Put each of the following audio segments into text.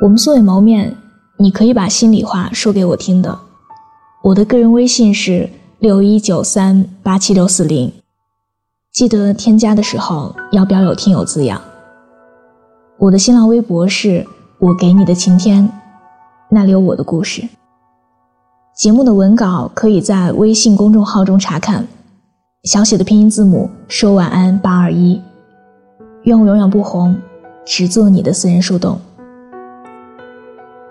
我们素未谋面，你可以把心里话说给我听的。我的个人微信是六一九三八七六四零，记得添加的时候要标有听友字样。我的新浪微博是我给你的晴天，那里有我的故事。节目的文稿可以在微信公众号中查看，小写的拼音字母说晚安八二一。愿我永远不红，只做你的私人树洞。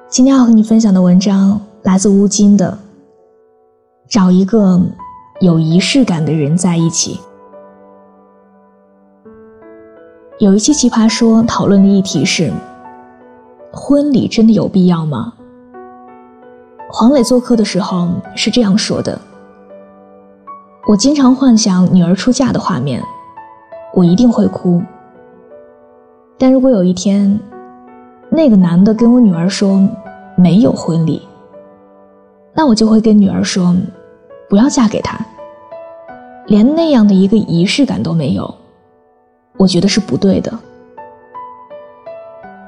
今天要和你分享的文章来自乌金的。找一个有仪式感的人在一起。有一期奇葩说讨论的议题是：婚礼真的有必要吗？黄磊做客的时候是这样说的：“我经常幻想女儿出嫁的画面，我一定会哭。”但如果有一天，那个男的跟我女儿说没有婚礼，那我就会跟女儿说，不要嫁给他，连那样的一个仪式感都没有，我觉得是不对的。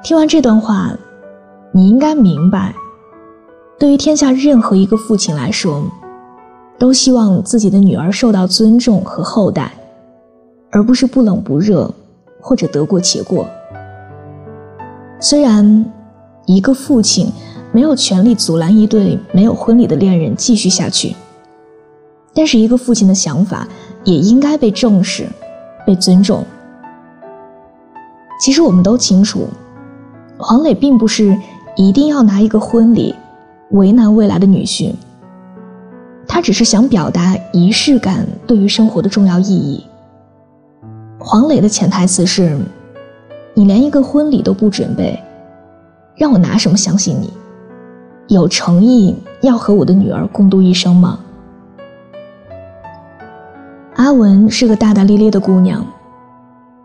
听完这段话，你应该明白，对于天下任何一个父亲来说，都希望自己的女儿受到尊重和厚待，而不是不冷不热或者得过且过。虽然一个父亲没有权利阻拦一对没有婚礼的恋人继续下去，但是一个父亲的想法也应该被重视、被尊重。其实我们都清楚，黄磊并不是一定要拿一个婚礼为难未来的女婿，他只是想表达仪式感对于生活的重要意义。黄磊的潜台词是。你连一个婚礼都不准备，让我拿什么相信你？有诚意要和我的女儿共度一生吗？阿文是个大大咧咧的姑娘，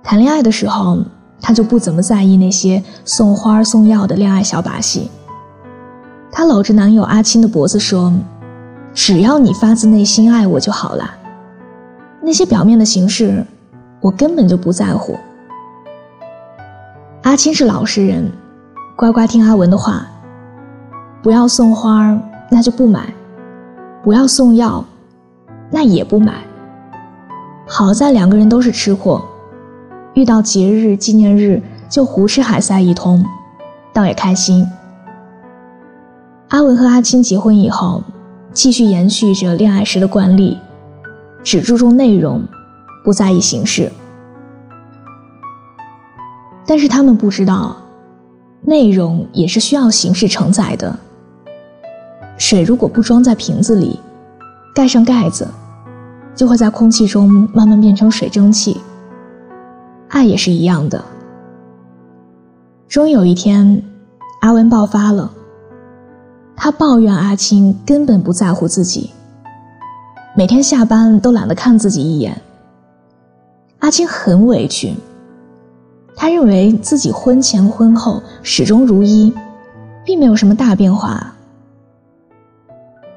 谈恋爱的时候，她就不怎么在意那些送花送药的恋爱小把戏。她搂着男友阿青的脖子说：“只要你发自内心爱我就好了，那些表面的形式，我根本就不在乎。”阿青是老实人，乖乖听阿文的话，不要送花那就不买；不要送药，那也不买。好在两个人都是吃货，遇到节日纪念日就胡吃海塞一通，倒也开心。阿文和阿青结婚以后，继续延续着恋爱时的惯例，只注重内容，不在意形式。但是他们不知道，内容也是需要形式承载的。水如果不装在瓶子里，盖上盖子，就会在空气中慢慢变成水蒸气。爱也是一样的。终于有一天，阿文爆发了，他抱怨阿青根本不在乎自己，每天下班都懒得看自己一眼。阿青很委屈。他认为自己婚前婚后始终如一，并没有什么大变化。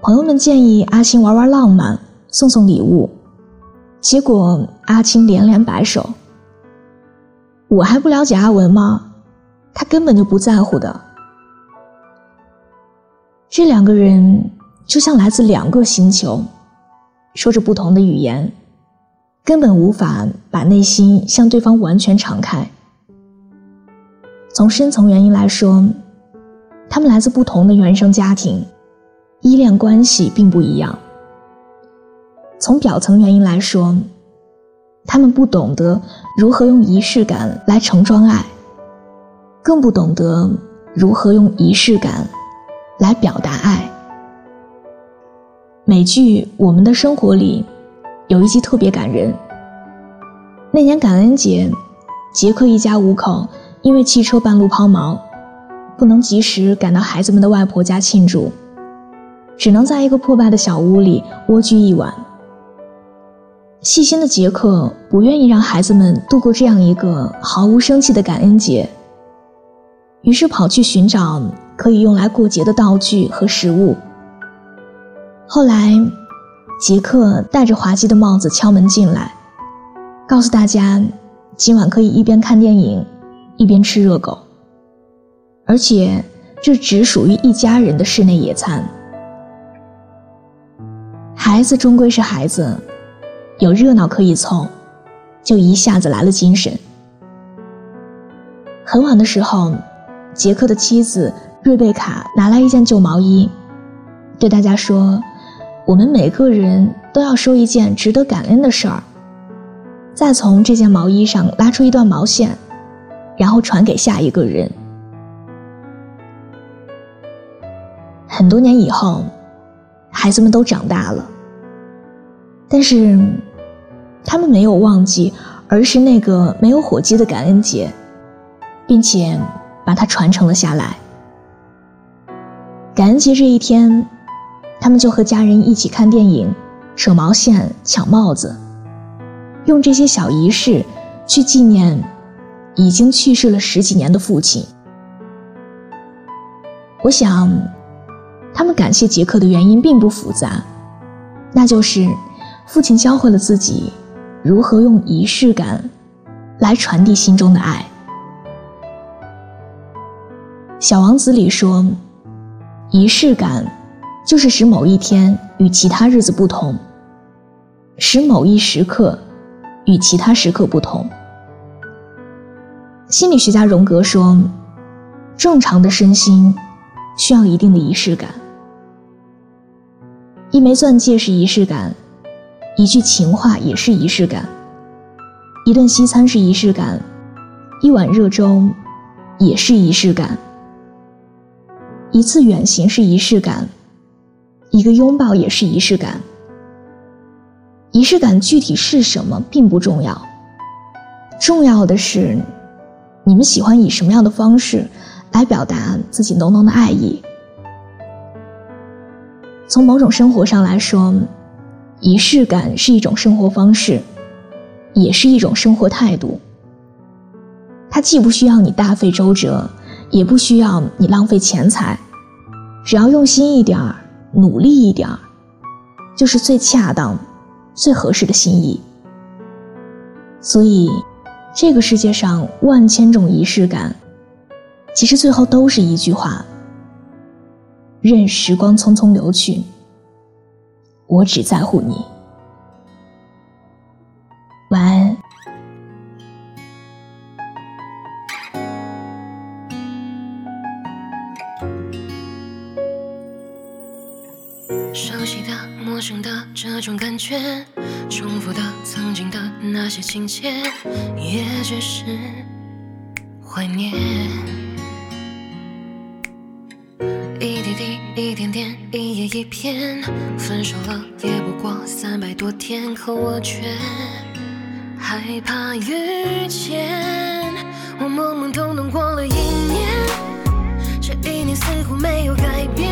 朋友们建议阿青玩玩浪漫，送送礼物，结果阿青连连摆手：“我还不了解阿文吗？他根本就不在乎的。”这两个人就像来自两个星球，说着不同的语言，根本无法把内心向对方完全敞开。从深层原因来说，他们来自不同的原生家庭，依恋关系并不一样。从表层原因来说，他们不懂得如何用仪式感来盛装爱，更不懂得如何用仪式感来表达爱。美剧《我们的生活》里有一集特别感人。那年感恩节，杰克一家五口。因为汽车半路抛锚，不能及时赶到孩子们的外婆家庆祝，只能在一个破败的小屋里蜗居一晚。细心的杰克不愿意让孩子们度过这样一个毫无生气的感恩节，于是跑去寻找可以用来过节的道具和食物。后来，杰克戴着滑稽的帽子敲门进来，告诉大家，今晚可以一边看电影。一边吃热狗，而且这只属于一家人的室内野餐。孩子终归是孩子，有热闹可以凑，就一下子来了精神。很晚的时候，杰克的妻子瑞贝卡拿来一件旧毛衣，对大家说：“我们每个人都要说一件值得感恩的事儿。”再从这件毛衣上拉出一段毛线，然后传给下一个人。很多年以后，孩子们都长大了，但是他们没有忘记儿时那个没有火鸡的感恩节，并且把它传承了下来。感恩节这一天，他们就和家人一起看电影、扯毛线、抢帽子，用这些小仪式去纪念已经去世了十几年的父亲。我想。他们感谢杰克的原因并不复杂，那就是父亲教会了自己如何用仪式感来传递心中的爱。《小王子》里说，仪式感就是使某一天与其他日子不同，使某一时刻与其他时刻不同。心理学家荣格说，正常的身心需要一定的仪式感。一枚钻戒是仪式感，一句情话也是仪式感，一顿西餐是仪式感，一碗热粥也是仪式感，一次远行是仪式感，一个拥抱也是仪式感。仪式感具体是什么并不重要，重要的是你们喜欢以什么样的方式来表达自己浓浓的爱意。从某种生活上来说，仪式感是一种生活方式，也是一种生活态度。它既不需要你大费周折，也不需要你浪费钱财，只要用心一点儿，努力一点儿，就是最恰当、最合适的心意。所以，这个世界上万千种仪式感，其实最后都是一句话。任时光匆匆流去，我只在乎你。晚安。熟悉的、陌生的这种感觉，重复的曾经的那些情节，也只是怀念。一滴滴，一点点，一页一篇，分手了也不过三百多天，可我却害怕遇见。我懵懵懂懂过了一年，这一年似乎没有改变。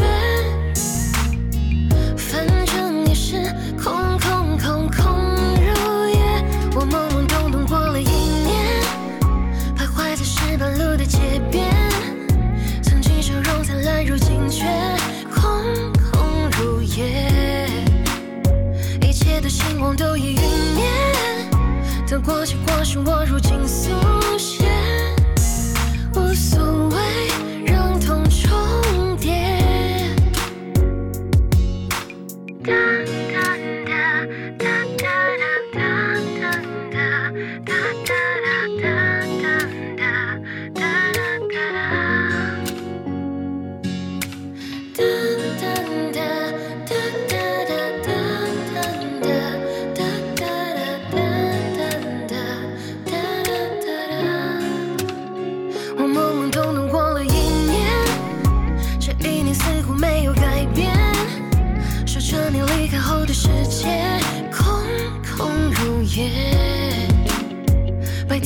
过去过是我如今速